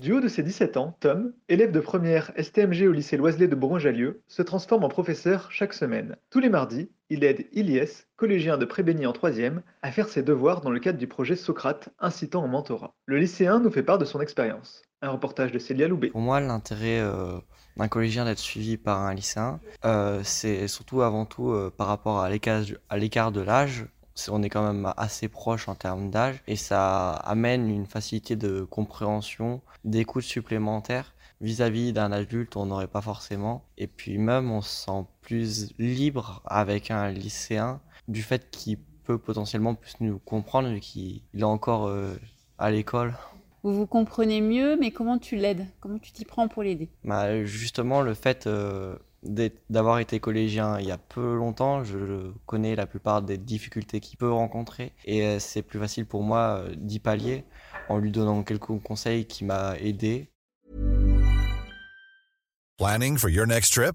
Du haut de ses 17 ans, Tom, élève de première STMG au lycée Loiselet de Bourgoin-Jallieu, se transforme en professeur chaque semaine. Tous les mardis, il aide Ilyes, collégien de Prébény en 3e, à faire ses devoirs dans le cadre du projet Socrate incitant au mentorat. Le lycéen nous fait part de son expérience. Un reportage de Célia Loubet. Pour moi, l'intérêt euh, d'un collégien d'être suivi par un lycéen, euh, c'est surtout avant tout euh, par rapport à l'écart de l'âge. On est quand même assez proche en termes d'âge et ça amène une facilité de compréhension, d'écoute supplémentaire vis-à-vis d'un adulte, on n'aurait pas forcément. Et puis même, on se sent plus libre avec un lycéen du fait qu'il peut potentiellement plus nous comprendre vu qu'il est encore euh, à l'école. Vous vous comprenez mieux, mais comment tu l'aides? Comment tu t'y prends pour l'aider? Bah, Justement, le fait euh, d'avoir été collégien il y a peu longtemps, je connais la plupart des difficultés qu'il peut rencontrer et euh, c'est plus facile pour moi d'y pallier en lui donnant quelques conseils qui m'a aidé. Planning for your next trip?